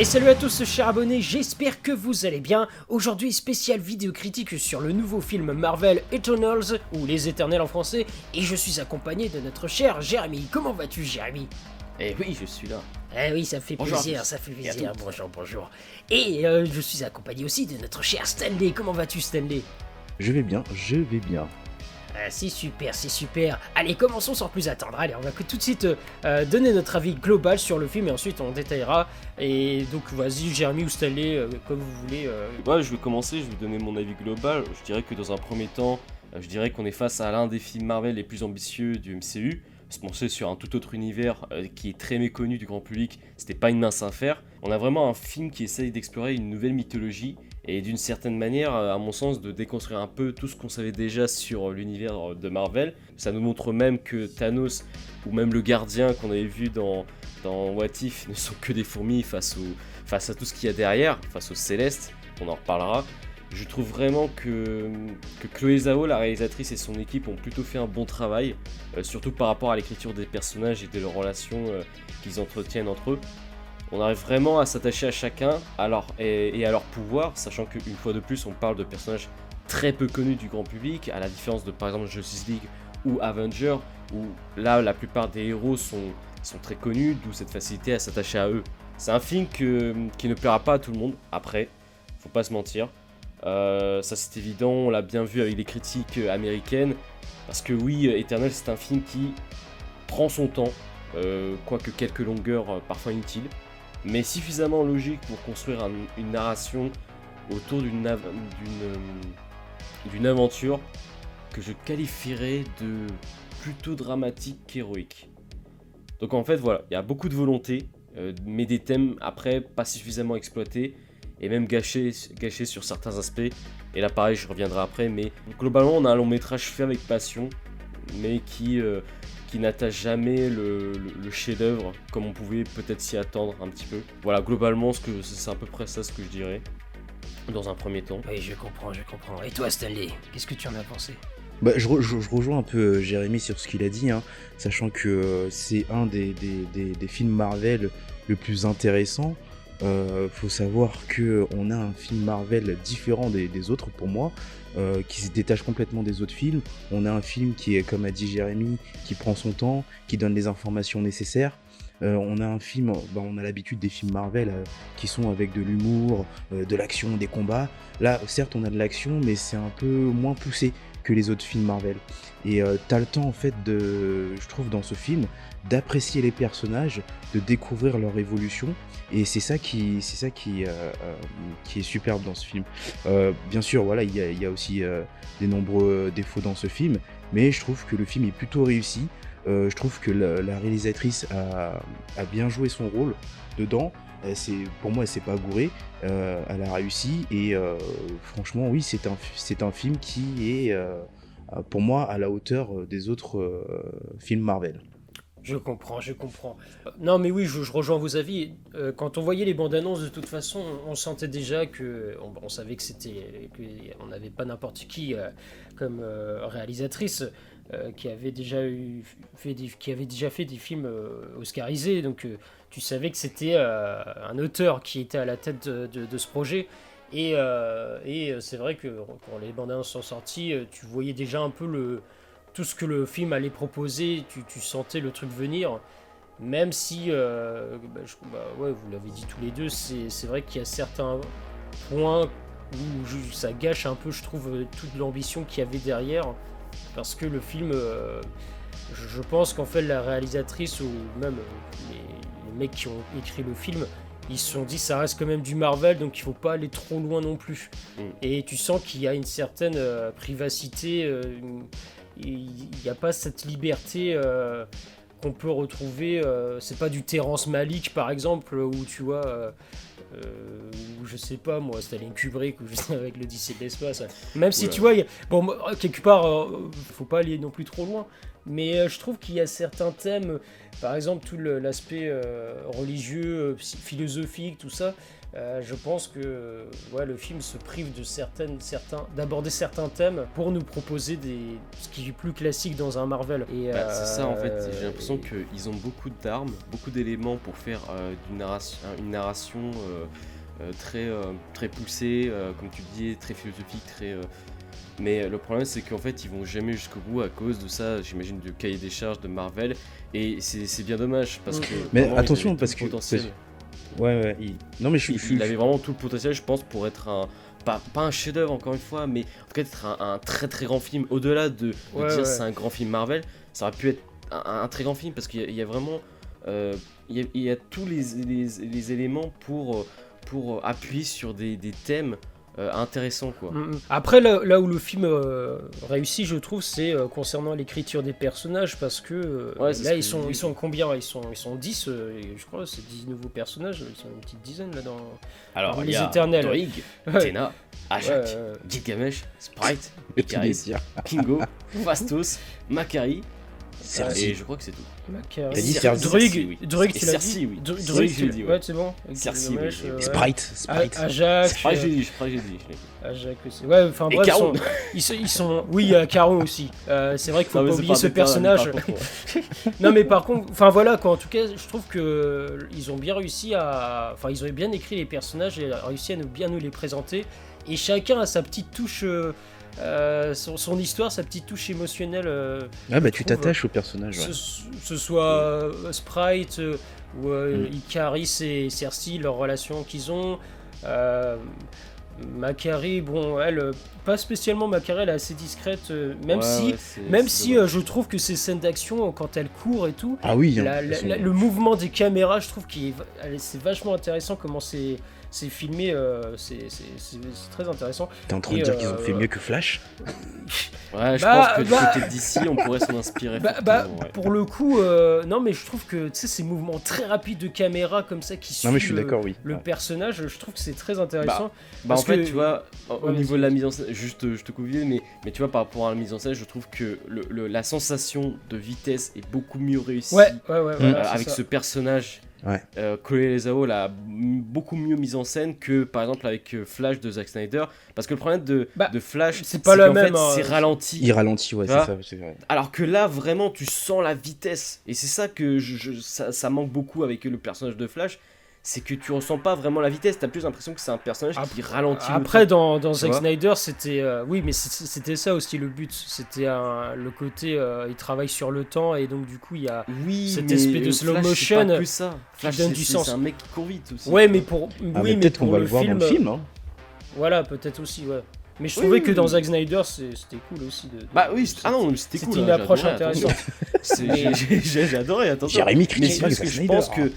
Et salut à tous chers abonnés, j'espère que vous allez bien. Aujourd'hui spécial vidéo critique sur le nouveau film Marvel Eternals, ou Les Éternels en français, et je suis accompagné de notre cher Jérémy. Comment vas-tu Jérémy? Eh oui, je suis là. Eh oui, ça fait Bonjour plaisir, ça fait plaisir. Bonjour, bonjour. Et euh, je suis accompagné aussi de notre cher Stanley. Comment vas-tu Stanley? Je vais bien, je vais bien. Ah, c'est super, c'est super. Allez, commençons sans plus attendre. Allez, on va tout de suite euh, euh, donner notre avis global sur le film et ensuite on détaillera. Et donc, vas-y, Jérémy ou Stanley, euh, comme vous voulez. euh, Ouais, je vais commencer, je vais donner mon avis global. Je dirais que dans un premier temps, euh, je dirais qu'on est face à l'un des films Marvel les plus ambitieux du MCU. Se pencher sur un tout autre univers qui est très méconnu du grand public, c'était pas une mince affaire. On a vraiment un film qui essaye d'explorer une nouvelle mythologie et d'une certaine manière, euh, à mon sens, de déconstruire un peu tout ce qu'on savait déjà sur l'univers de Marvel. Ça nous montre même que Thanos ou même le gardien qu'on avait vu dans, dans What If ne sont que des fourmis face, au, face à tout ce qu'il y a derrière, face aux célestes, on en reparlera. Je trouve vraiment que, que Chloé Zhao, la réalisatrice et son équipe ont plutôt fait un bon travail, euh, surtout par rapport à l'écriture des personnages et de leurs relations euh, qu'ils entretiennent entre eux. On arrive vraiment à s'attacher à chacun et, à leur pouvoir, sachant qu'une fois de plus, on parle de personnages très peu connus du grand public, à la différence de par exemple Justice League ou Avenger, où là la plupart des héros sont, très connus, d'où cette facilité à s'attacher à eux. C'est un film qui ne plaira pas à tout le monde, après, faut pas se mentir. Euh, ça c'est évident, on l'a bien vu avec les critiques américaines, parce que oui, Eternal c'est un film qui prend son temps, euh, quoique quelques longueurs euh, parfois inutiles, mais suffisamment logique pour construire un- une narration autour euh, d'une aventure que je qualifierais de plutôt dramatique qu'héroïque. Donc en fait voilà, il y a beaucoup de volonté, euh, mais des thèmes après pas suffisamment exploités et même gâchés, gâchés sur certains aspects. Et là pareil, je reviendrai après, mais globalement on a un long métrage fait avec passion, mais qui, euh, qui n'attache jamais le, le- le chef-d'œuvre comme on pouvait peut-être s'y attendre un petit peu. Voilà, globalement ce que c'est à peu près ça ce que je dirais dans un premier temps. Oui, je comprends, je comprends. Et toi, Stanley, qu'est-ce que tu en as pensé? Bah, je, re- je- je rejoins un peu euh, Jérémy sur ce qu'il a dit, hein, sachant que euh, c'est un des, des- des- des films Marvel le plus intéressant. Euh, faut savoir que on a un film Marvel différent des, des autres pour moi, euh, qui se détache complètement des autres films. On a un film qui est, comme a dit Jérémy, qui prend son temps, qui donne les informations nécessaires. Euh, on a un film, bah, on a l'habitude des films Marvel euh, qui sont avec de l'humour, euh, de l'action, des combats. Là, certes, on a de l'action, mais c'est un peu moins poussé que les autres films Marvel. Et t'as le temps, en fait, de, je trouve, dans ce film, d'apprécier les personnages, de découvrir leur évolution. Et c'est ça qui, c'est ça qui, qui est superbe dans ce film. Bien sûr, voilà, il y y a aussi des nombreux défauts dans ce film, mais je trouve que le film est plutôt réussi. Euh, je trouve que la, réalisatrice a, bien joué son rôle dedans. C'est, pour moi, elle s'est pas gourée. Euh, elle a réussi et euh, franchement, oui, c'est un, film qui est, pour moi, à la hauteur des autres films Marvel. Je comprends, je comprends. Non, mais oui, je, rejoins vos avis. Quand on voyait les bandes annonces, de toute façon, on, on sentait déjà que. On, on savait que c'était. qu'on n'avait pas n'importe qui comme réalisatrice. Euh, qui avait déjà eu fait des, qui avait déjà fait des films euh, oscarisés. Donc euh, tu savais que c'était un auteur qui était à la tête de, ce projet. Et, et c'est vrai que quand les bandes annonces sont sorties tu voyais déjà un peu le tout ce que le film allait proposer, tu, tu sentais le truc venir, même si, bah, bah, ouais, vous l'avez dit tous les deux, c'est vrai qu'il y a certains points où ça gâche un peu, je trouve, toute l'ambition qu'il y avait derrière, parce que le film, euh, je, je pense qu'en fait la réalisatrice ou même euh, les, les mecs qui ont écrit le film, ils se sont dit ça reste quand même du Marvel, donc il faut pas aller trop loin non plus. Mm. Et tu sens qu'il y a une certaine euh, privacité, il n'y a pas cette liberté qu'on peut retrouver. euh, c'est pas du Terrence Malick par exemple, où tu vois. euh, euh, ou je sais pas moi, Stanley Kubrick ou juste avec l'Odyssée de l'espace. Même si tu vois, il y a- bon, quelque part, euh, faut pas aller non plus trop loin. Mais euh, je trouve qu'il y a certains thèmes, par exemple tout l'aspect euh, religieux, euh, philosophique, tout ça. euh, je pense que ouais, le film se prive de certaines, certains, d'aborder certains thèmes pour nous proposer des, ce qui est plus classique dans un Marvel. Et, Bah, c'est ça en fait, j'ai l'impression et- qu'ils ont beaucoup d'armes, beaucoup d'éléments pour faire euh, narration, une narration très, très poussée, comme tu dis, très philosophique, très... euh, Mais le problème c'est qu'en fait ils vont jamais jusqu'au bout à cause de ça, j'imagine, du cahier des charges de Marvel, et c'est c'est bien dommage parce Mm. que... Mais vraiment, attention, parce le que- potentiel. Ouais, ouais. il- Non, mais je suis. Il, avait vraiment tout le potentiel, je pense, pour être un. Pas, pas un chef-d'œuvre encore une fois, mais en tout cas être un, un très très grand film. Au-delà de, de Ouais, dire ouais. c'est un grand film Marvel, ça aurait pu être un, un très grand film parce qu'il y, a- il y a vraiment. euh, il, y a, il y a tous les, les, les éléments pour, euh, pour euh, appuyer sur des, des thèmes euh, intéressants quoi. Mm, mm. Après, là, là où le film euh, réussit, je trouve, c'est euh, concernant l'écriture des personnages, parce que euh, Ouais, là, que ils sont, dit. ils sont combien? Ils sont, ils sont 10, euh, et je crois, c'est 10 nouveaux personnages, ils sont une petite dizaine là dans. Alors Parmi il y les a éternels. Ouais. Tena, Ajak, Ouais. Gilgamesh, Sprite. Kingo, Fastos, Macari, Cersei. et je crois que c'est tout. T'as dit Cer- Cersei. Druig, Cersei, oui. Druig, Et tu l'as Cersei, dit oui. Tu dit, ouais. c'est bon. Cersei, oui, euh, oui. Sprite. Sprite. Ajax, Sprite, euh, j'ai dit, Sprite, j'ai dit. je l'ai dit. Ajax aussi. Ouais, enfin bref, ils Caron. sont, ils, sont, ils sont- Oui, Caron aussi. Euh, c'est vrai qu'il faut pas oublier ce personnage. Non mais par contre, enfin voilà quoi, en tout cas je trouve que ils ont bien réussi à... Enfin ils ont bien écrit les personnages et réussi à nous bien nous les présenter. Et chacun a sa petite touche, euh, son, son histoire, sa petite touche émotionnelle. euh, Ah, bah, tu t'attaches au personnage. ouais. ce, ce soit euh, Sprite ou Mm. Icaris et Cersei, leur relation qu'ils ont. Macari, bon, elle, pas spécialement Macari, elle est assez discrète, même Ouais, si, ouais, même si je trouve que ces scènes d'action, quand elle court et tout, Ah oui, hein, la- toute la- la- le mouvement des caméras, je trouve que c'est vachement intéressant comment c'est c'est filmé, euh, c'est très intéressant. T'es en train de dire qu'ils ont euh, fait mieux que Flash Ouais, je Bah, pense que du bah- côté d'ici, on pourrait s'en inspirer. Bah, bah, ouais. pour le coup, euh, non mais je trouve que tu sais ces mouvements très rapides de caméra comme ça qui suivent Non, mais je suis le, d'accord, oui. le Ouais. personnage, je trouve que c'est très intéressant. Bah, en parce fait, que- tu vois, au Ouais, niveau de la mise en scène, juste, je te coupe vite, mais, mais tu vois, par rapport à la mise en scène, je trouve que le, le- la sensation de vitesse est beaucoup mieux réussie. Ouais, ouais, ouais, euh, voilà, c'est avec ça. ce personnage, Ouais. euh, Chloé Lezao l'a beaucoup mieux mise en scène que par exemple avec euh, Flash de Zack Snyder. Parce que le problème de, Bah, de Flash, c'est pas qu'en même, fait, hein. c'est ralenti. Il ralentit, ouais, Tu c'est vois ça. c'est vrai. Alors que là, vraiment, tu sens la vitesse. Et c'est ça que je, je- ça, ça manque beaucoup avec le personnage de Flash. C'est que tu ressens pas vraiment la vitesse. T'as plus l'impression que c'est un personnage qui ralentit. le Après, dans, dans Zack Snyder, c'était. euh, oui, mais c'était ça aussi le but. C'était le côté. euh, il travaille sur le temps et donc, du coup, il y a. oui, cette espèce de slow Flash, motion pas ça. Flash, donne c'est- du sens. C'est un mec qui court vite aussi. Ouais, mais pour. Ah, oui, mais mais peut-être qu'on va le voir film. dans le film. Hein. Voilà, peut-être aussi, ouais. Mais je Oui, trouvais oui, que dans. Zack Snyder, c'était cool aussi. De, de- Bah oui, c'était- ah non, c'était C'était cool. une hein, approche intéressante. j'ai- adoré, attention. Jérémy pas juste que je pense que.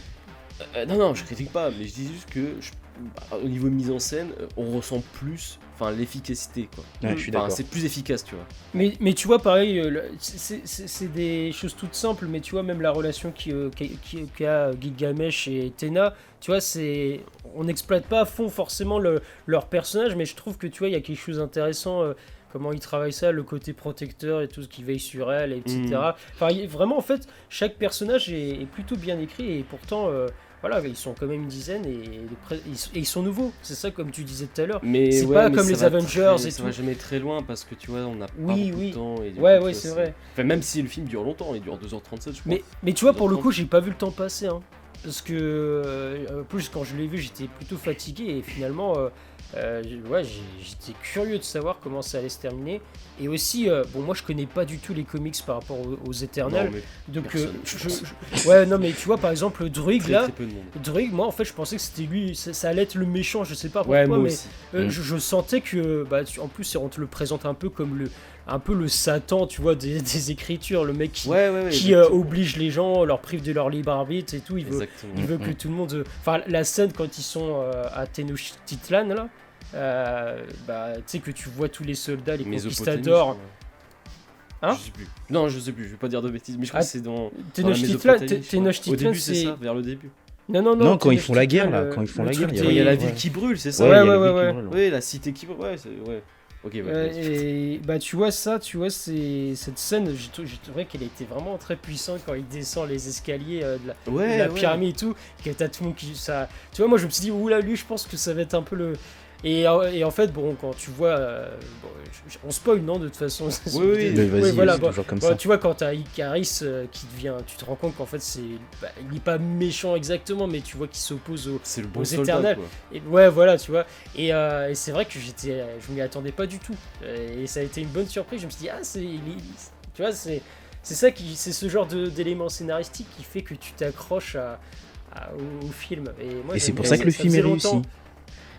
Euh, non, non, je critique pas, mais je dis juste que je- bah, au niveau mise en scène, euh, on ressent plus enfin, l'efficacité. quoi. Ouais, Enfin, c'est plus efficace, tu vois. Mais, mais tu vois, pareil, euh, c'est- des choses toutes simples, mais tu vois, même la relation qui, euh, qui- qui- qu'a Gilgamesh et Tena, tu vois, c'est. On n'exploite pas à fond forcément le- leur personnage, mais je trouve que tu vois, il y a quelque chose d'intéressant. euh, Comment ils travaillent ça, le côté protecteur et tout ce qui veille sur elle, etc. Mm. Enfin, il- vraiment, en fait, chaque personnage est, est plutôt bien écrit et pourtant, euh, voilà, ils sont quand même une dizaine et, ils, sont- et ils sont nouveaux. C'est ça, comme tu disais tout à l'heure. Mais C'est ouais, pas mais comme les Avengers très- et Ça tout. va jamais très loin parce que tu vois, on n'a pas Oui, beaucoup oui. de temps. et du Ouais, coup, ouais, c'est vrai. Enfin, même si le film dure longtemps, il dure 2h37, je crois. Mais, mais tu vois, pour le coup, j'ai pas vu le temps passer. Hein. Parce que, euh, plus, quand je l'ai vu, j'étais plutôt fatigué. Et finalement, euh, euh, ouais, j'étais curieux de savoir comment ça allait se terminer. Et aussi, euh, bon, moi, je connais pas du tout les comics par rapport aux, aux Éternels. Non, donc, euh, je je- ouais, non, mais tu vois, par exemple, Druig, là. Druig, moi en fait je pensais que c'était lui, ça, ça allait être le méchant, je sais pas pourquoi, Ouais, mais Mm. je, je sentais que, bah, en plus on te le présente un peu comme le, un peu le Satan, tu vois, des, des écritures, le mec qui, Ouais, ouais, ouais. qui euh, oblige les gens, leur prive de leur libre arbitre et tout. Il veut, Exactement. il veut que Mhm. tout le monde. Enfin, la scène quand ils sont euh, à Tenochtitlan, là, euh, bah, tu sais que tu vois tous les soldats, les conquistadors. Hein Je sais plus. Non, je sais plus, je vais pas dire de bêtises, mais je crois Ah, que c'est dans. dans la Tenochtitlan, Au début, c'est ça, vers le début. Non, non, non. Non, quand ils font la guerre, là, quand ils font la guerre, il y a- la ouais. ville qui brûle, c'est ça Ouais, ouais, ouais, Oui, la cité qui brûle. Ouais. Ok, ouais. Euh, vas-y. et bah tu vois ça, tu vois c'est cette scène, j'ai trou- j'ai trouvé qu'elle était vraiment très puissante quand il descend les escaliers euh, de la, de ouais. pyramide et tout, que t'as tout le monde qui ça. Tu vois moi je me suis dit oula lui je pense que ça va être un peu le et, euh, et en fait bon quand tu vois euh, bon, on spoil non de toute façon. Oui, oui. Mais vas-y, voilà, c'est bon, toujours comme Bon, ça. tu vois, quand t'as Icaris euh, qui devient. Tu te rends compte qu'en fait, c'est. bah, il est pas méchant exactement, mais tu vois qu'il s'oppose au. C'est le bon aux soldat, éternels. quoi. Et, ouais, voilà, tu vois. Et, euh, et c'est vrai que j'étais. Je m'y attendais pas du tout. Et ça a été une bonne surprise. Je me suis dit, ah, c'est. Tu vois, c'est. C'est ça qui. C'est ce genre de- d'élément scénaristique qui fait que tu t'accroches à. à- au, au film. Et, moi, Et c'est pour ça que le film est réussi.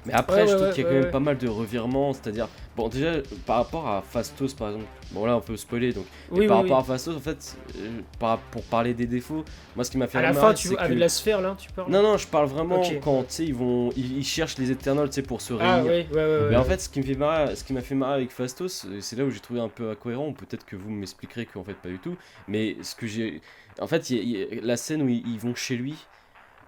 Mais après, Ouais, je trouve qu'il y a quand même pas mal de revirements, c'est-à-dire, bon, déjà, par rapport à Fastos, par exemple, bon là, on peut spoiler, donc, mais Oui, par oui, rapport à Fastos, en fait, euh, pour parler des défauts, moi, ce qui m'a fait À la fin, tu vois, avec la sphère là, tu parles Non, non, je parle vraiment quand, tu sais, ils vont, ils, ils cherchent les Éternels, tu sais, pour se Ah, réunir. ouais, ouais, ouais. ouais, Mais en fait, ce qui me fait marrer, ce qui m'a fait marrer avec Fastos, euh, c'est là où j'ai trouvé un peu incohérent, peut-être que vous m'expliquerez qu'en fait pas du tout. Mais ce que j'ai, en fait, y a- il y a la scène où ils, ils vont chez lui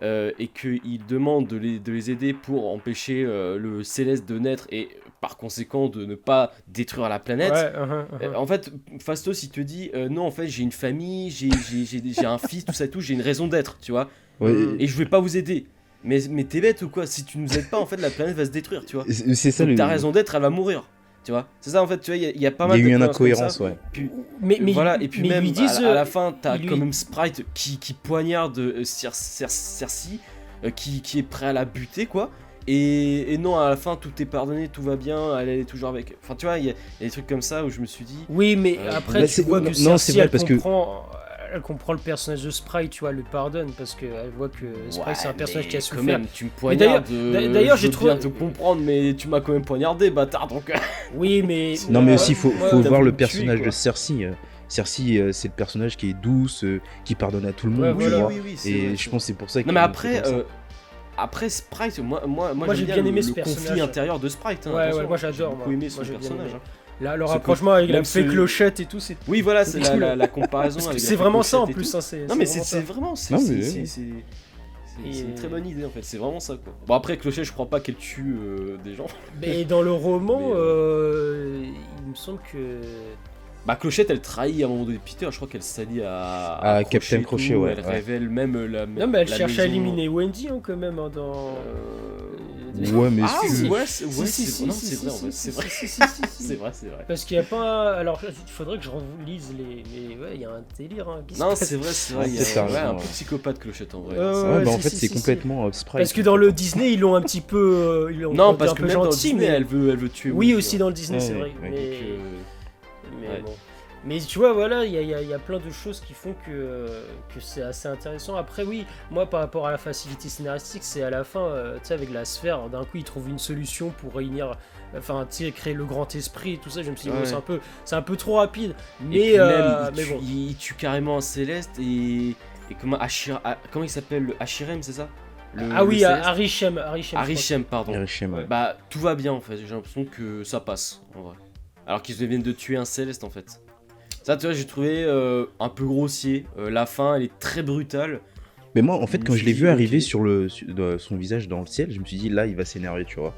euh, et qu'ils demandent de les, de les aider pour empêcher euh, le Céleste de naître et par conséquent de ne pas détruire la planète. Ouais, uh-huh, uh-huh. Euh, En fait, Fastos, il te dit euh, non, en fait, j'ai une famille, j'ai un fils, tout ça tout, j'ai une raison d'être, tu vois, Ouais, et je vais pas vous aider. Mais, mais t'es bête ou quoi? Si tu nous aides pas, en fait, la planète va se détruire, tu vois. C'est c'est ça Donc le. ta raison d'être, elle va mourir. Tu vois C'est ça en fait, tu vois, il y a- il y, a pas Il y mal a de eu une incohérence, ouais. Puis, Mais, mais, voilà, et puis mais même lui disent, à, à la fin, t'as lui- quand même Sprite qui, qui poignarde euh, Cer- Cer- Cersei, euh, qui, qui est prêt à la buter, quoi. Et, et non, à la fin, tout est pardonné, tout va bien, elle est toujours avec. Enfin, tu vois, il y, a il y a des trucs comme ça où je me suis dit. Oui, mais Euh, après, tu c'est- vois que non, vrai, elle parce que- comprend, elle comprend le personnage de Sprite, tu vois, elle le pardonne parce qu'elle voit que Sprite, ouais, c'est un personnage qui a quand souffert. même, tu me d'ailleurs- poignardes. d'a- d'ailleurs, je j'ai trouvé- bien te comprendre, mais tu m'as quand même poignardé, bâtard, donc. euh, Oui, mais. Non, mais aussi, il faut, faut voir le tuer, personnage de Cersei. euh. Cersei, euh, c'est le personnage qui est douce, euh, qui pardonne à tout le monde, Ouais, tu voilà. vois. oui, oui, Et vrai, je pense que c'est pour ça Non qu'ils mais après, euh, après Sprite, moi, moi, moi, j'ai bien, bien le, aimé ce le conflit personnage. intérieur de Sprite. hein, Ouais, ouais, moi, j'ai j'adore, beaucoup moi. aimé j'ai bien personnage. Là, le rapprochement avec la fée clochette et tout, c'est. Oui, voilà, c'est la, la, la comparaison Parce que avec c'est vraiment ça en plus. hein, c'est- Non mais c'est vraiment, c'est une très bonne idée en fait. C'est vraiment ça quoi. Bon après Clochette, je crois pas qu'elle tue euh, des gens. Mais dans le roman, Mais, euh, il me semble que. Bah Clochette, elle trahit à un moment donné Peter. Je crois qu'elle s'allie à, À Crochet Captain Crochet, ouais, Elle ouais. révèle même la. Non, mais elle la cherche à éliminer Wendy hein, quand même hein, dans. Euh, Ouais, mais Ah c'est- ouais, c'est Si, si, si, si, si, vrai si, si, C'est vrai. si, si, si, si. C'est vrai, c'est vrai. Parce qu'il n'y a pas. Alors, il faudrait que je relise les. Mais ouais, il y a un délire. Hein, Non, c'est vrai, c'est vrai. C'est un peu psychopathe Clochette en vrai. Ouais, bah, en si, fait, si, c'est si, complètement euh, Sprite. Parce que dans le Disney, ils l'ont un petit peu. euh, Ils l'ont Non, parce un que peu même dans gentil, Disney, mais. elle veut, elle veut tuer. Oui, aussi hein. dans le Disney, c'est vrai. Mais, euh, bon. Mais tu vois, voilà, il y a, il y a- y a plein de choses qui font que, euh, que c'est assez intéressant. Après, oui, moi, par rapport à la facilité scénaristique, c'est à la fin, euh, tu sais, avec la sphère, d'un coup, ils trouvent une solution pour réunir, enfin, tu sais, créer le grand esprit et tout ça. Je me suis dit, bon, Ouais. c'est un peu, c'est un peu trop rapide. Mais, euh, même, il, mais tue, bon. il- tue carrément un Céleste et, et comment Ashir, ah, comment il s'appelle le Hachirem, c'est ça? Le- ah oui, Céleste? Arishem, Arishem. je Arishem, pardon. Hiroshima, ouais. Bah tout va bien en fait. J'ai l'impression que ça passe en vrai. Alors qu'ils viennent de tuer un Céleste en fait. Ça, tu vois, j'ai trouvé euh, un peu grossier. Euh, la fin, elle est très brutale. Mais moi, en fait, quand je l'ai vu arriver sur le, sur- son visage dans le ciel, je me suis dit, là, il va s'énerver, tu vois.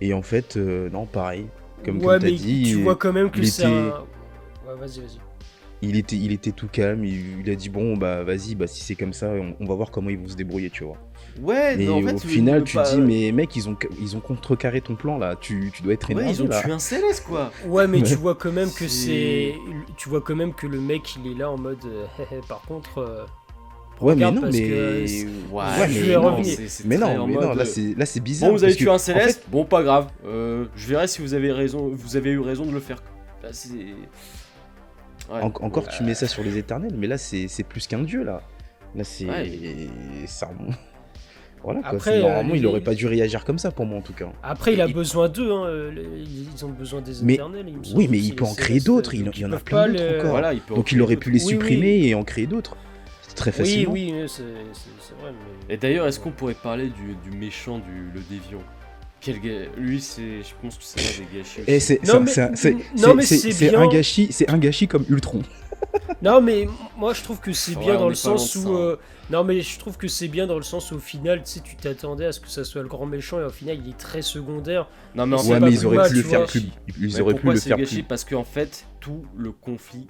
Et en fait, euh, non, pareil. Comme, ouais, comme t'as mais dit, tu vois quand même que c'est était- un. Ouais, vas-y, vas-y. Il, était, il était tout calme. Il, il a dit, bon, bah, vas-y, bah, si c'est comme ça, on, on va voir comment ils vont se débrouiller, tu vois. Ouais, mais en au fait, final, tu pas- te dis, mais mec, ils ont, ils ont contrecarré ton plan, là. Tu, tu dois être énervé, Ouais, ils ont là. tué un Céleste quoi. Ouais, mais tu Ouais. vois quand même que C'est-. Tu vois quand même que le mec, il est là en mode. euh, hé, hé, par contre. euh, Ouais, mais non, mais... que c'est- Ouais, je mais vais non, Mais non, mais non, mode, là euh, c'est là c'est bizarre. Bon, vous avez que, tué un en Céleste, fait, bon, pas grave. Euh, je verrai si vous avez raison, vous avez eu raison de le faire. Là, c'est. Ouais. en- encore tu mets ça sur les éternels, mais là c'est c'est plus qu'un dieu là. Là c'est Ouais. ça. Voilà quoi. Après, euh, normalement les- il aurait pas dû réagir comme ça pour moi en tout cas. Après, il a besoin d'eux, hein, euh, ils ont besoin des Mais- éternels. il me semble, Oui, mais il peut en créer d'autres. Il, y en a plein d'autres les- encore. Voilà, il peut en Donc il aurait pu les Oui, oui. supprimer et en créer d'autres. C'est très Oui, facilement. oui, c'est c'est- c'est vrai. Mais... Et d'ailleurs, est-ce qu'on pourrait parler du, du méchant, du le déviant? Quel Lui, c'est, je pense que c'est un des gâchis. Et c'est un- gâchis, c'est un gâchis comme Ultron. Non, mais moi je trouve que c'est bien dans le sens où. hein. euh, Non, mais je trouve que c'est bien dans le sens où au final, tu sais, tu t'attendais à ce que ça soit le grand méchant et au final, il est très secondaire. Non, mais en Ouais, mais ils auraient pu le faire plus. Ils auraient pu le faire plus. Parce qu'en fait, tout le conflit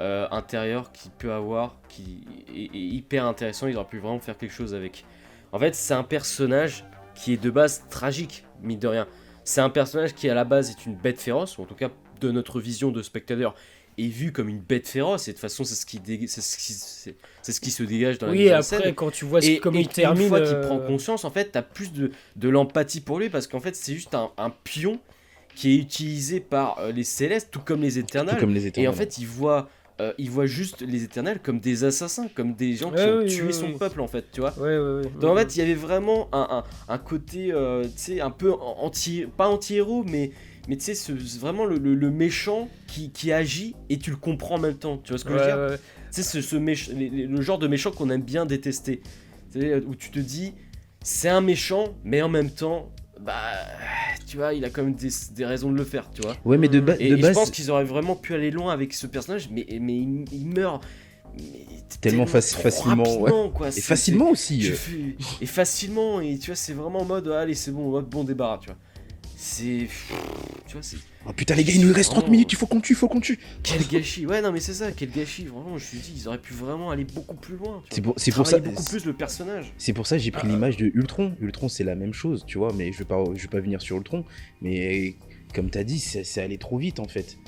euh, intérieur qu'il peut avoir, qui est, est hyper intéressant, il aurait pu vraiment faire quelque chose avec. En fait, c'est un personnage qui est de base tragique, mine de rien. C'est un personnage qui à la base est une bête féroce, ou en tout cas de notre vision de spectateur, est vu comme une bête féroce, et de toute façon c'est ce qui, dé- c'est ce qui, c'est- c'est ce qui se dégage dans la Oui, après, scène. quand tu vois ce- Et, comme et il termine. une fois qu'il euh, prend conscience, en fait, t'as plus de, de l'empathie pour lui parce qu'en fait, c'est juste un, un pion qui est utilisé par euh, les célestes, tout comme les Tout éternels. comme les Et éternels. en fait, il voit, euh, il voit juste les éternels comme des assassins, comme des gens qui Ouais, ont oui, tué oui, son oui. peuple, en fait, tu vois. Donc en fait, il y avait vraiment un, un- un côté, euh, tu sais, un peu anti, pas anti-héros, mais, mais tu sais, ce- vraiment le, le- le méchant qui, qui agit et tu le comprends en même temps. Tu vois ce que je veux dire c'est ce, ce méch- le genre de méchant qu'on aime bien détester. C'est où tu te dis, c'est un méchant, mais en même temps, bah, tu vois, il a quand même des, des raisons de le faire, tu vois. Ouais, mais de, ba- Et, de et je base, pense qu'ils auraient vraiment pu aller loin avec ce personnage, mais, mais il, il meurt mais Tellement faci- facilement, ouais. quoi. et facilement aussi. euh. fais- et facilement, et tu vois, c'est vraiment en mode, allez, c'est bon, hop, bon débarras, tu vois. C'est. Tu vois, c'est. Oh putain, les gars, il nous reste 30 Vraiment. minutes, il faut qu'on tue, il faut qu'on tue. Quel gâchis Ouais, non, mais c'est ça, quel gâchis. Vraiment, je me suis dit, ils auraient pu vraiment aller beaucoup plus loin. C'est pour, c'est pour ça. Beaucoup plus le personnage. C'est pour ça que j'ai pris l'image de Ultron. Ultron, c'est la même chose, tu vois, mais je vais pas, je vais pas venir sur Ultron. Mais comme t'as dit, c'est allé trop vite en fait.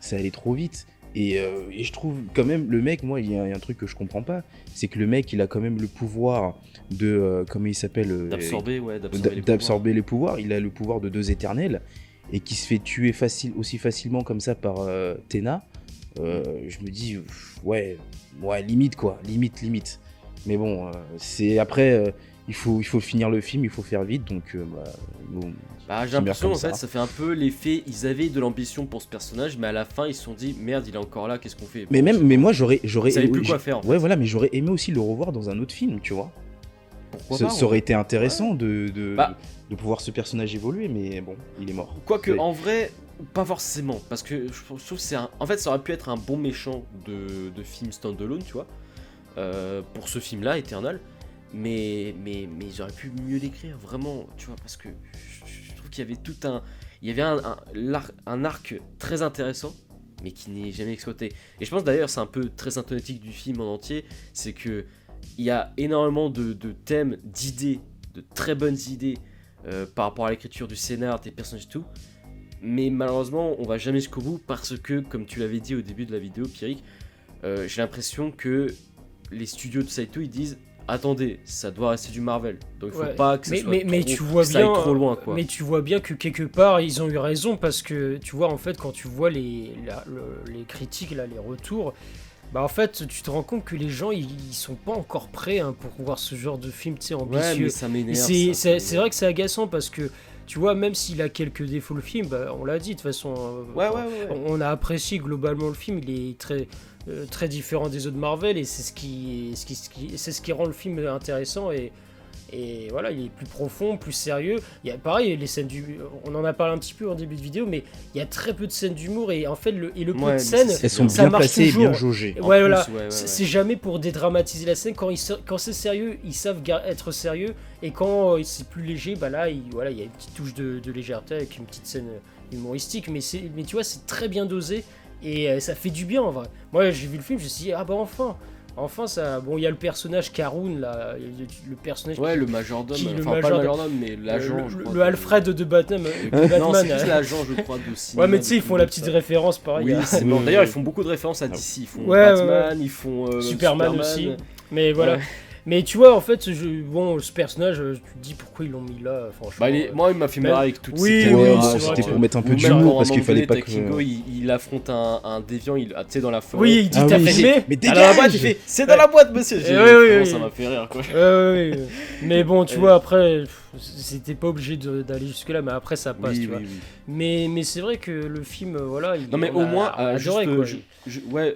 C'est allé trop vite. Et, euh, et je trouve quand même, le mec, moi, il y, a il y a un truc que je comprends pas. C'est que le mec, il a quand même le pouvoir de. euh, comment il s'appelle euh, D'absorber, ouais, d'absorber d'a- les les pouvoirs. Il a le pouvoir de deux éternels et qui se fait tuer facile, aussi facilement comme ça par euh, Tena. Euh, je me dis, ouais, ouais, limite quoi, limite, limite. Mais bon, euh, c'est après, euh, il, faut, il faut finir le film, il faut faire vite, donc bah, bon, Bah, j'ai l'impression, en fait, ça. ça fait un peu l'effet. Ils avaient de l'ambition pour ce personnage, mais à la fin, ils se sont dit, merde, il est encore là, qu'est-ce qu'on fait? Mais même, mais moi j'aurais, j'aurais, savaient plus quoi faire, en Ouais, voilà, mais j'aurais aimé aussi le revoir dans un autre film, tu vois. Pourquoi Ça, pas, ça ouais. aurait été intéressant de, de, Bah. De pouvoir ce personnage évoluer, mais bon, il est mort. Quoique, en vrai, pas forcément. Parce que je trouve que c'est un. En fait, ça aurait pu être un bon méchant de, de film standalone, tu vois. euh, pour ce film-là, Eternal. Mais, mais, mais ils auraient pu mieux l'écrire, vraiment, tu vois. Parce que je, trouve qu'il y avait tout un. Il y avait un, un, un arc très intéressant, mais qui n'est jamais exploité. Et je pense d'ailleurs, c'est un peu très symptomatique du film en entier. C'est que il y a énormément de, de thèmes, d'idées, de très bonnes idées euh, par rapport à l'écriture du scénar, des personnages et tout. Mais malheureusement, on va jamais jusqu'au bout parce que, comme tu l'avais dit au début de la vidéo, Pierrick, euh, j'ai l'impression que les studios de Saito ils disent attendez, ça doit rester du Marvel, donc il faut Ouais. pas que ça mais, soit mais, mais trop- tu vois bien, trop loin quoi. mais tu vois bien que quelque part ils ont eu raison parce que tu vois en fait quand tu vois les, la- le- les critiques là, les retours, bah en fait tu te rends compte que les gens ils, ils sont pas encore prêts hein, pour voir ce genre de film tu sais Ouais, ambitieux. mais ça m'énerve. Et ça, c'est- c'est c'est vrai que c'est agaçant parce que tu vois même s'il a quelques défauts le film, bah, on l'a dit de toute façon. euh, Ouais, ouais, ouais. on a apprécié globalement le film, il est très, euh, très différent des autres Marvel et c'est ce qui, ce qui, ce qui- c'est ce qui rend le film intéressant et, et voilà, il est plus profond, plus sérieux. Il y a pareil, les scènes du, on en a parlé un petit peu en début de vidéo, mais il y a très peu de scènes d'humour et en fait le, et le peu de scènes, Elles sont ça bien marche placées et bien jaugées. Ouais, voilà, ouais, c'est jamais pour dédramatiser la scène. Quand, ils quand c'est sérieux, ils savent être sérieux. Et quand euh, c'est plus léger, bah là, il, voilà, il y a une petite touche de, de légèreté avec une petite scène euh, humoristique. Mais, c'est- mais tu vois, c'est très bien dosé. Et euh, ça fait du bien en vrai. Moi, j'ai vu le film, je me suis dit, ah bah enfin Enfin, ça. Bon, il y a le personnage Karun, là. le, personnage. Ouais, le majordome, Qui, le enfin pas le majordome majordome, mais l'agent. le, je le- crois, le de- Alfred de Batman. de non, Batman, euh. l'agent, je crois, de. Ouais, mais tu sais, ils font la petite ça. référence, pareil. Oui, à- c'est Oui, bon. oui, D'ailleurs, ils font beaucoup de références à DC. Ils font Ouais, ouais, Batman, ils font euh, Superman aussi. Mais voilà. Ouais. Mais tu vois, en fait, je, bon, ce personnage, euh, tu te dis pourquoi ils l'ont mis là, franchement. Bah, il est- euh, moi, il m'a fait Mais- marrer avec toutes Oui, ces vrai C'était pour mettre un peu d'humour parce qu'il fallait pas que. il, il affronte un, un déviant, il, ah, tu sais, dans la forêt. Oui, il dit Ah t'as oui, filmé Mais À la boîte, il dégage fait C'est dans la boîte, monsieur oui, oui. Ça m'a fait rire, quoi. Ouais, ouais, ouais. Mais bon, tu Ouais. vois, après, c'était pas obligé d'aller jusque-là, mais après, ça passe, tu vois. Mais, mais c'est vrai que le film, euh, voilà. Il, Non, mais au moins, adoré, quoi. ouais,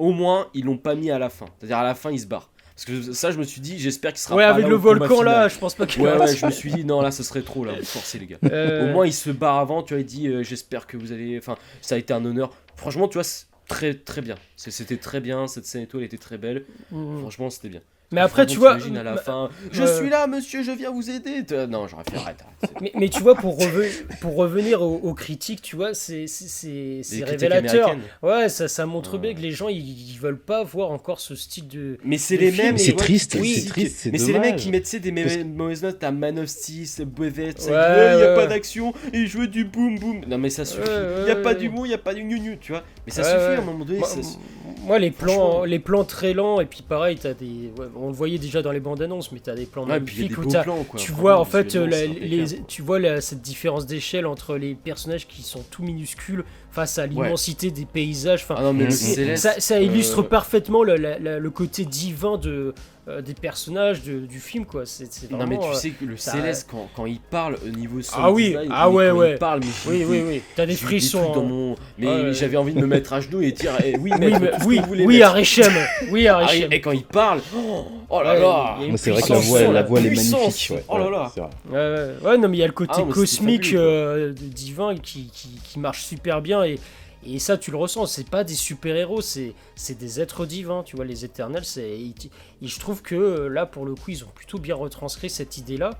au moins, ils l'ont pas mis à la fin. C'est-à-dire, à la fin, ils se barrent. Parce que ça, je me suis dit, j'espère qu'il sera Ouais, pas avec là le volcan là, je pense pas qu'il Ouais, ouais, je me suis dit, non, là, ce serait trop, là, vous forcez, les gars. Euh, Au moins, il se barre avant, tu vois, il dit, euh, j'espère que vous allez. Enfin, ça a été un honneur. Franchement, tu vois, très, très bien. C'était très bien, cette scène et tout, elle était très belle. mm. Franchement, c'était bien. Mais après, tu vois. à la fin, je suis là, monsieur, je viens vous aider. Non, j'aurais fait arrête. Mais, mais tu vois, pour, reve- pour revenir aux, aux critiques, tu vois, c'est révélateur. Ouais, ça, ça montre Ouais. bien que les gens, ils, ils veulent pas voir encore ce style de. Mais c'est Le les mêmes. C'est triste, c'est triste, Mais c'est les mecs qui mettent des Parce mauvaises notes à Man of Steel, Ouais, il y a pas d'action, et il jouait du boum boum. Non, mais ça suffit. Ouais, Il y a pas ouais. d'humour, il y a pas du gnu tu vois. Mais ça Ouais, suffit ouais. à un moment donné. Moi, les plans, les plans très lents, et puis pareil, t'as des. ouais, on le voyait déjà dans les bandes annonces, mais t'as des plans Ouais, des magnifiques où plans, quoi. Tu vois en fait la- les, impeccable. tu vois la- cette différence d'échelle entre les personnages qui sont tout minuscules face à l'immensité des paysages. Enfin, Ah non, mais le Mm. céleste. ça, ça illustre euh, parfaitement le, la- la- le côté divin de, euh, des personnages de- du film quoi. C'est c'est Non, vraiment. mais tu euh, sais que le ça- Céleste, quand, quand il parle au niveau sound Ah oui, design, ah ouais, ouais. Il parle, mais j'ai Oui, des- oui, oui. T'as des frissons. hein. mon. Mais Ouais, ouais. j'avais envie de me mettre à genoux et dire eh, oui, mais- oui, que vous voulez, oui. Harechem. Oui, Harechem. et, quand il parle, oh, oh là là c'est vrai que la voix, la voix elle est magnifique. Oh là là. Ouais, non, mais il y a le côté Ah, cosmique divin qui marche super bien et, et ça tu le ressens. C'est pas des super héros, c'est c'est des êtres divins. Tu vois, les éternels, c'est et, et je trouve que euh, là pour le coup ils ont plutôt bien retranscrit cette idée là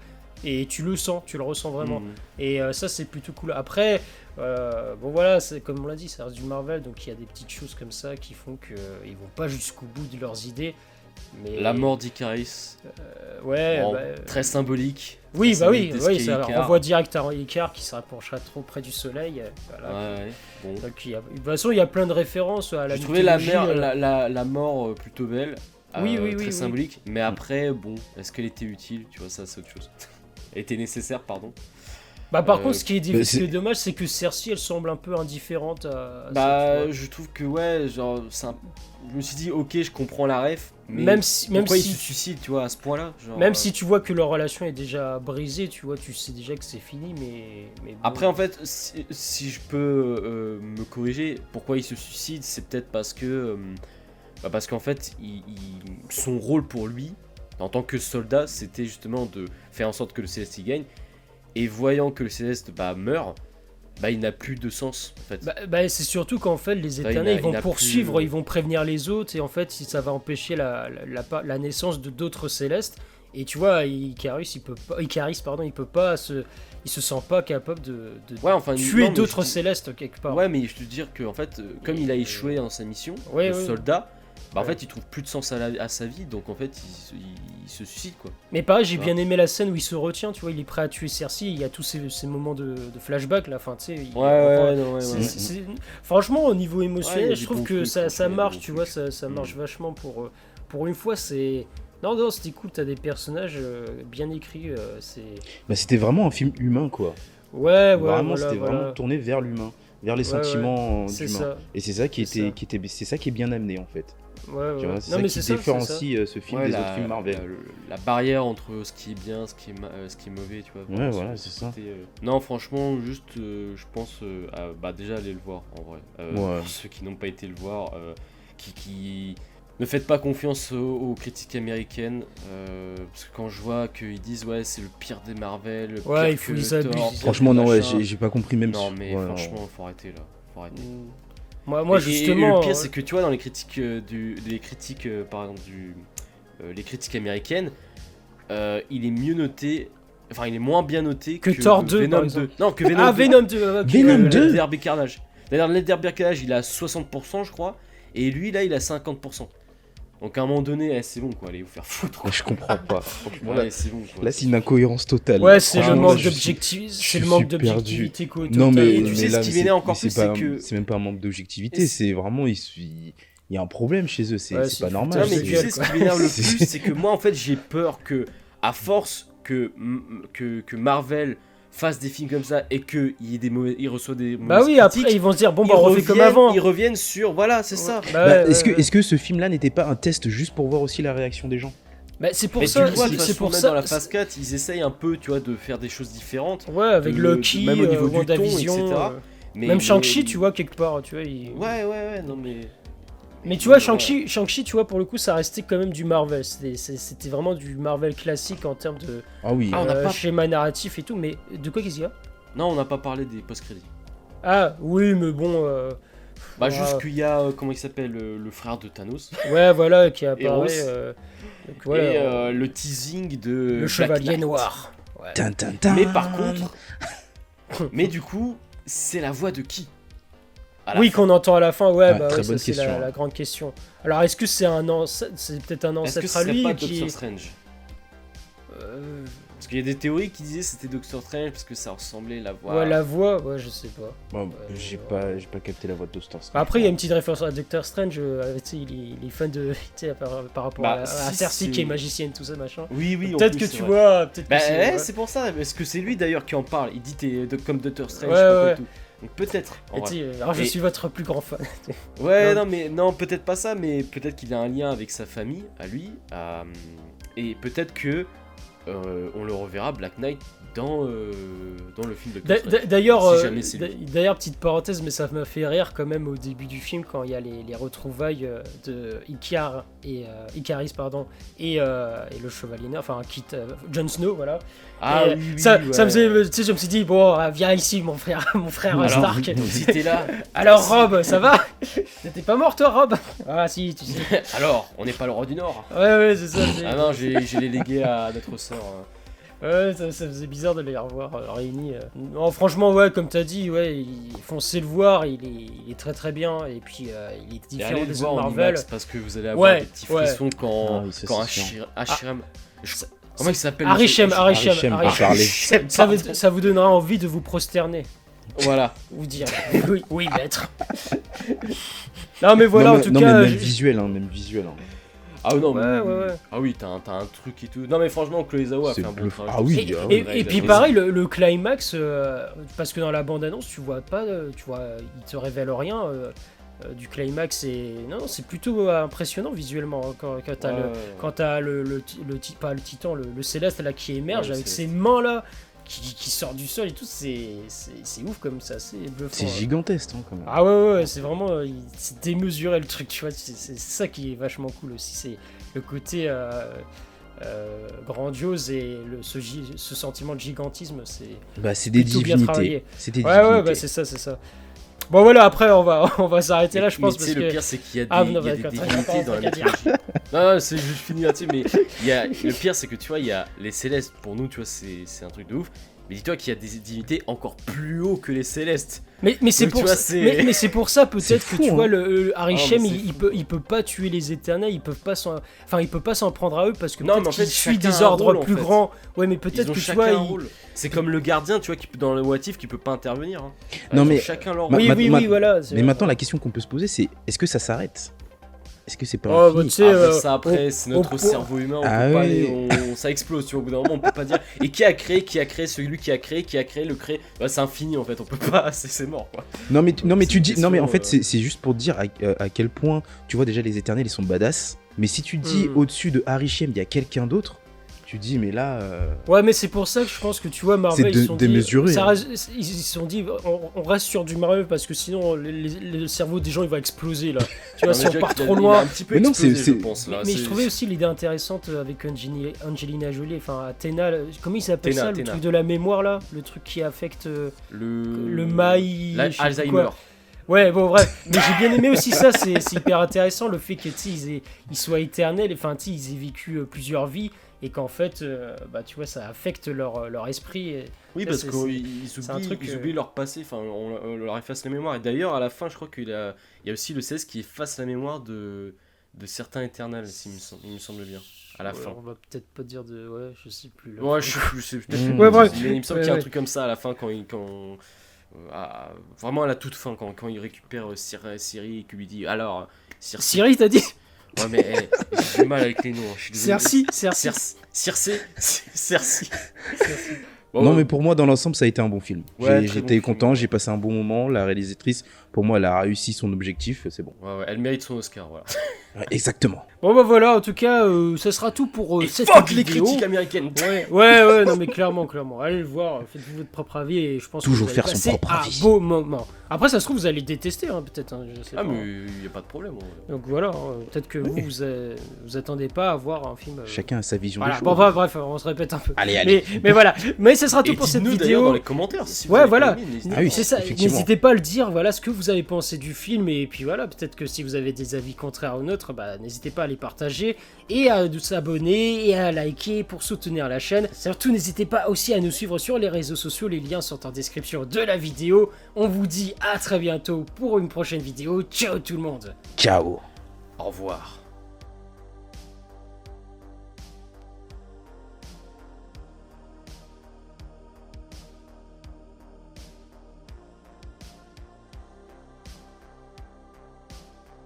et tu le sens, tu le ressens vraiment. Mm. Et euh, ça c'est plutôt cool. Après, euh, bon voilà, c'est comme on l'a dit, ça reste du Marvel, donc il y a des petites choses comme ça qui font que euh, ils vont pas jusqu'au bout de leurs idées. Mais La mort d'Icaris, euh, ouais, bah, très symbolique. oui, très bah oui, symbolique oui ça Icar. renvoie direct à Icar qui se rapprochera trop près du soleil. euh, Voilà. Ouais, ouais, bon. Donc, il y a- de toute façon, il y a plein de références à la J'ai trouvé la, mer- euh, la, la- la mort euh, plutôt belle, Oui, euh, oui, oui, très oui. symbolique, mais après, bon, est-ce qu'elle était utile? Tu vois, ça c'est autre chose. Elle était nécessaire, pardon. Bah, par euh, contre, ce qui est, ce qui dommage, c'est que Cersei, elle semble un peu indifférente à. à Bah, je trouve que ouais, genre, c'est un- je me suis dit, ok, je comprends la ref, mais même si, même pourquoi si, il se suicide, tu vois, à ce point-là même euh, si tu vois que leur relation est déjà brisée, tu vois, tu sais déjà que c'est fini, mais. mais bon. Après, en fait, si, si je peux euh, me corriger, pourquoi il se suicide, c'est peut-être parce que. euh, bah, parce qu'en fait, il- il- son rôle pour lui, en tant que soldat, c'était justement de faire en sorte que le Céleste y gagne. Et voyant que le Céleste bah, meurt, bah, il n'a plus de sens, en fait. Bah, bah, c'est surtout qu'en fait, les Bah, éternels ils vont il poursuivre, plus- ils vont prévenir les autres, et en fait, ça va empêcher la, la, la pa- la naissance de d'autres célestes. Et tu vois, Icarus, il peut pas, Icaris, pardon, il peut pas se, il se sent pas capable de, de ouais, enfin, tuer d'autres célestes quelque part. Ouais, mais je te dire que, en fait, euh, comme il a échoué dans sa mission, Ouais, le ouais. soldat, bah, en fait, il trouve plus de sens à, la- à sa vie, donc en fait, il, se- il- il se suicide, quoi. Mais pareil, j'ai bien aimé la scène où il se retient, tu vois, il est prêt à tuer Cersei, il y a tous ces, ces moments de, de flashback là, enfin, tu sais. il- Ouais, ouais, enfin, ouais, non, ouais, c'est- ouais. c'est- c'est- Franchement, au niveau émotionnel, je trouve que trucs, ça, marche, tu vois, ça, ça marche vachement pour, euh, pour une fois, c'est... Non, non, c'était cool, t'as des personnages euh, bien écrits, euh, c'est... Bah, c'était vraiment un film humain, quoi. Ouais, ouais, vraiment, voilà, c'était voilà. vraiment tourné vers l'humain, vers les Ouais, ouais. sentiments C'est d'humain. ça, Et c'est ça qui C'est était, ça. qui était, c'est ça qui est bien amené en fait. Ouais, ouais. Tu vois, c'est Non, ça mais qui c'est ça, c'est ça. différencie euh, ce film Ouais, des la, autres films Marvel. la- la barrière entre ce qui est bien, ce qui est, ma- euh, ce qui est mauvais, tu vois. Ouais, voilà, ce- c'est ça. euh, Non, franchement, juste, euh, je pense, euh, à- bah déjà aller le voir en vrai. Euh, Ouais. Pour ceux qui n'ont pas été le voir, euh, qui, qui ne faites pas confiance aux, aux critiques américaines, euh, parce que quand je vois qu'ils disent ouais c'est le pire des Marvel, le Ouais, pire il faut- que ils Thor, Franchement, non, ouais, j'ai pas compris même. Non mais ouais, non. franchement, faut arrêter là, faut arrêter. Moi, moi Et- justement... Et, le pire, euh, c'est que tu vois, dans les critiques, euh, du, les critiques, euh, par exemple, du, euh, les critiques américaines, euh, il est mieux noté, enfin, il est moins bien noté Que Thor 2, Venom par 2. exemple. Non, que Venom Ah, 2. Venom 2, ok. Venom Euh, 2. Let There Be Carnage. D'ailleurs, Be Carnage, il a 60%, je crois, et lui, là, il a 50%. Donc, à un moment donné, eh, c'est bon, quoi, allez vous faire foutre. quoi. Je comprends pas. Franchement, Ouais, là, c'est bon, quoi. là, c'est une incohérence totale. Ouais, c'est le manque d'objectivité, je c'est le manque d'objectivité quoi, Non, mais, Et tu mais sais là, ce qui m'énerve c'est- encore plus, c'est que- c'est même pas un manque d'objectivité, c'est- c'est vraiment ils il il y a un problème chez eux, c'est Ouais, c'est c'est pas normal. Non, mais tu sais ce qui m'énerve le C'est- plus, c'est que moi, en fait, j'ai peur que, à force que, que, que Marvel fasse des films comme ça et qu'il y ait des mauvais, il reçoit des Bah mauvaises oui, après critiques, ils vont se dire bon bah on refait comme reviennent- avant. Ils reviennent sur, voilà, c'est ça. Bah, Bah, ouais, est-ce que, ouais, ouais. est-ce que ce film-là n'était pas un test juste pour voir aussi la réaction des gens? Bah, c'est pour Mais ça, tu le vois, de c'est pour même ça. dans la phase 4, ils essayent un peu, tu vois, de faire des choses différentes. Ouais, avec de- Loki, même au niveau euh, du ton, etc. euh, Mais, même mais- Shang-Chi, tu vois quelque part, tu vois. il- Ouais, ouais, ouais, non mais. Mais tu vois, voilà. Shang-Chi, Shang-Chi, tu vois, pour le coup, ça restait quand même du Marvel. C'était vraiment du Marvel classique en termes de Ah oui. Ah, on n'a euh, pas- schéma narratif et tout. Mais de quoi qu'est-ce qu'il y a? Non, on n'a pas parlé des post-crédits. Ah, oui, mais bon. euh, Bah, juste qu'il y a, euh, comment il s'appelle, le, le frère de Thanos. Ouais, voilà, qui apparaît. euh, donc voilà, et euh, euh, le teasing de. le Black Chevalier Knight. Noir. Ouais. Tin, tin, tin. Mais par contre. mais du coup, c'est la voix de qui? Oui, qu'on entend à la fin, ouais, Ah, bah très ouais, ça bonne c'est question, la, hein. la grande question. Alors, est-ce que c'est un ancêtre, c'est peut-être un que ancêtre à lui pas qui Doctor Strange Euh, Parce qu'il y a des théories qui disaient que c'était Doctor Strange parce que ça ressemblait la voix. Ouais, la voix, ouais, je sais pas. Bon, Euh, j'ai pas, j'ai pas capté la voix de Doctor Strange. Bah, Après, il y a une petite référence à Doctor Strange, euh, il, est- il est fan de. Par, par rapport Bah, à, à Cersei qui est magicienne, tout ça, machin. Oui, oui. peut-être plus, que tu vrai. vois, peut-être Bah, que c'est. ouais, ouais. c'est pour ça. Parce que c'est lui d'ailleurs qui en parle? Il dit t'es comme Doctor Strange. Ouais, je sais pas quoi ouais. tout. Donc peut-être. alors, je Et- suis votre plus grand fan. Ouais, Non. non, mais non, peut-être pas ça, mais peut-être qu'il a un lien avec sa famille, à lui, euh, et peut-être que euh, on le reverra Black Knight dans euh, dans le film de D'ailleurs, Si euh, d'ailleurs, petite parenthèse, mais ça m'a fait rire quand même au début du film quand il y a les, les retrouvailles de Icar et euh, Icaris pardon et, et le chevalier enfin Kit, Jon Snow, voilà. Ah Et, oui, oui, ça, ouais. ça me faisait, je me suis dit bon, euh, viens ici, mon frère, mon frère Alors, Stark. donc, si t'es là, Alors Rob, ça va? T'es pas mort toi, Rob? Ah si, tu sais. alors, on n'est pas le roi du Nord. Ouais, ouais, c'est ça. Ah non, j'ai les légués à notre sœur. Hein. Ouais, ça, ça faisait bizarre de les revoir euh, réunis. euh. Non, franchement, ouais, comme t'as dit, ouais, il, foncez le voir, il est, il est très très bien, et puis euh, il est différent allez le des voir autres en Marvel. IMAX parce que vous allez avoir Ouais, des petits ouais. frissons quand, Ah quand c'est Ashir- Ashiram. je- Comment il s'appelle Arishem, Arishem, Arishem. Ça, ça vous, ça vous donnera envie de vous prosterner, Voilà. vous dire oui, oui, maître. non, mais voilà, non, en tout non, cas. mais même je- visuel, hein, même visuel. hein. Ah non, Ouais, mais- ouais, ouais. Ah oui, t'as un, t'as un truc et tout. Non mais franchement, Chloé Zhao a C'est fait un bon travail. Ah oui, Et, ah et- puis pareil, le, le climax, euh, parce que dans la bande-annonce, tu vois pas, euh, tu vois, il te révèle rien euh, euh, du climax. Et non, non, c'est plutôt impressionnant visuellement hein, quand, quand t'as le, Ouais. quand t'as le, le, pas le titan, le, le céleste là qui émerge avec ses mains là qui, qui sort du sol et tout, c'est ouf comme ça, c'est bluffant. C'est gigantesque, hein, quand même. Ah ouais, ouais, ouais, c'est vraiment euh, c'est démesuré le truc, tu vois, c'est ça qui est vachement cool aussi, c'est le côté euh, euh, grandiose et le, ce, ce sentiment de gigantisme, c'est Bah, c'est des divinités. C'est Ouais, ouais, bah c'est ça, c'est ça. Bon voilà, après on va on va s'arrêter là, je Mais pense, tu sais, parce le que pire, c'est qu'il y a des, Ah, il y non, a des divinités dans la mythologie. Non, non, c'est juste fini là-dessus, mais il y a, le pire, c'est que tu vois, il y a les célestes, pour nous, tu vois, c'est un truc de ouf. Mais dis-toi qu'il y a des divinités encore plus haut que les célestes. Mais, mais c'est pour, vois, ça- c'est- mais, mais c'est pour ça C'est peut-être que fou, tu hein. vois le, le Harry Ah, Shem, mais c'est il, il peut il peut pas tuer les éternels, il peut pas s'en enfin il peut pas s'en prendre à eux parce que Non, peut-être mais en fait, suit chacun des ordres rôle, en plus fait. grands. Ouais, mais peut-être que tu vois il-. C'est comme le gardien, tu vois, qui peut, dans le What If, qui peut pas intervenir. hein. Non, mais- chacun leur Ma-. Oui, ma- oui, ma- oui, voilà. Mais maintenant, la question qu'on peut se poser, c'est est-ce que ça s'arrête? Est-ce que c'est pas Oh, bah, tu sais, Ah, bah, euh, ça après, c'est notre on- cerveau humain, on Ah peut pas oui. aller- on- ça explose, tu vois, au bout d'un moment on peut pas dire. Et qui a créé, qui a créé, celui qui a créé, qui a créé, le créé, bah, c'est infini en fait, on peut pas, c'est c'est mort quoi. Non mais, tu- non mais tu dis non mais en fait euh, c'est c'est juste pour dire à, euh, à quel point tu vois déjà les éternels ils sont badass mais si tu dis Hmm. au-dessus de Harry Shem il y a quelqu'un d'autre tu dis mais là euh, Ouais, mais c'est pour ça que je pense que tu vois Marvel ils de- se sont démesuré, hein. reste- ils ils se sont dit on, on reste sur du Marvel parce que sinon les- les- le cerveau des gens il va exploser là. Tu vois si on part trop loin. un petit peu Mais non, explosé, c'est- je pense là. mais je trouvais aussi l'idée intéressante avec Angelina, Angelina Jolie, enfin Athéna, le- comment il s'appelle Téna, ça, le Téna. truc de la mémoire là, le truc qui affecte euh, le le maï, Alzheimer. Ouais, bon, bref. Mais j'ai bien aimé aussi ça, c'est hyper intéressant le fait que, tu sais, ils, aient- ils soient éternels, enfin, tu sais, ils aient vécu euh, plusieurs vies et qu'en fait, euh, bah, tu vois, ça affecte leur, leur esprit. et- Oui, Ça, parce qu'ils c'est un oublient, truc, ils euh, oublient leur passé, enfin, on, on leur efface la mémoire. Et d'ailleurs, à la fin, je crois qu'il y a, il y a aussi le 16 qui efface la mémoire de, de certains éternels, me, sem- il me semble bien, à la Ouais, fin. On va peut-être pas dire de. Ouais, je sais plus. là. Ouais, je sais plus, je sais peut-être Ouais, bref. mais il me semble Ouais, qu'il y a un ouais. truc comme ça à la fin quand il. Quand, euh, à- vraiment à la toute fin, quand, quand il récupère euh, Ciri et qu'il lui dit Alors. Siri, t'as dit? Ouais, mais eh, j'ai du mal avec les noms, hein, Cersei. Circe. Circé Cersei. Bon, non mais pour moi dans l'ensemble ça a été un bon film Ouais, J'ai- très bon j'étais film, content j'ai passé un bon moment la réalisatrice pour moi elle a réussi son objectif c'est bon Ouais, ouais, elle mérite son Oscar, voilà. Ouais, exactement Bon bah voilà, en tout cas, euh, ça sera tout pour euh, Et cette fuck les vidéo. critiques américaines Ouais, ouais, ouais, non mais clairement, clairement. Allez le voir, faites-vous votre propre avis et je pense Toujours que vous allez faire son propre un avis. beau moment. Après, ça se trouve, vous allez détester, hein, peut-être. hein, Ah pas. mais y a pas de problème. on- Donc voilà, hein, peut-être que vous, Oui. vous, euh, vous attendez pas à voir un film. euh, Chacun a sa vision Voilà, des bon, choses. bah, bref, on se répète un peu. Allez, allez. Mais, mais voilà, mais ce sera tout Et pour cette vidéo. dans les commentaires si vous Ouais, voilà. n'hésitez Ah oui, ça, pas à le dire, voilà ce que vous avez pensé du film, et puis voilà, peut-être que si vous avez des avis contraires aux nôtres, bah, n'hésitez pas à les partager, et à de s'abonner, et à liker pour soutenir la chaîne. Surtout, n'hésitez pas aussi à nous suivre sur les réseaux sociaux, les liens sont en description de la vidéo. On vous dit à très bientôt pour une prochaine vidéo, ciao tout le monde Ciao. Au revoir.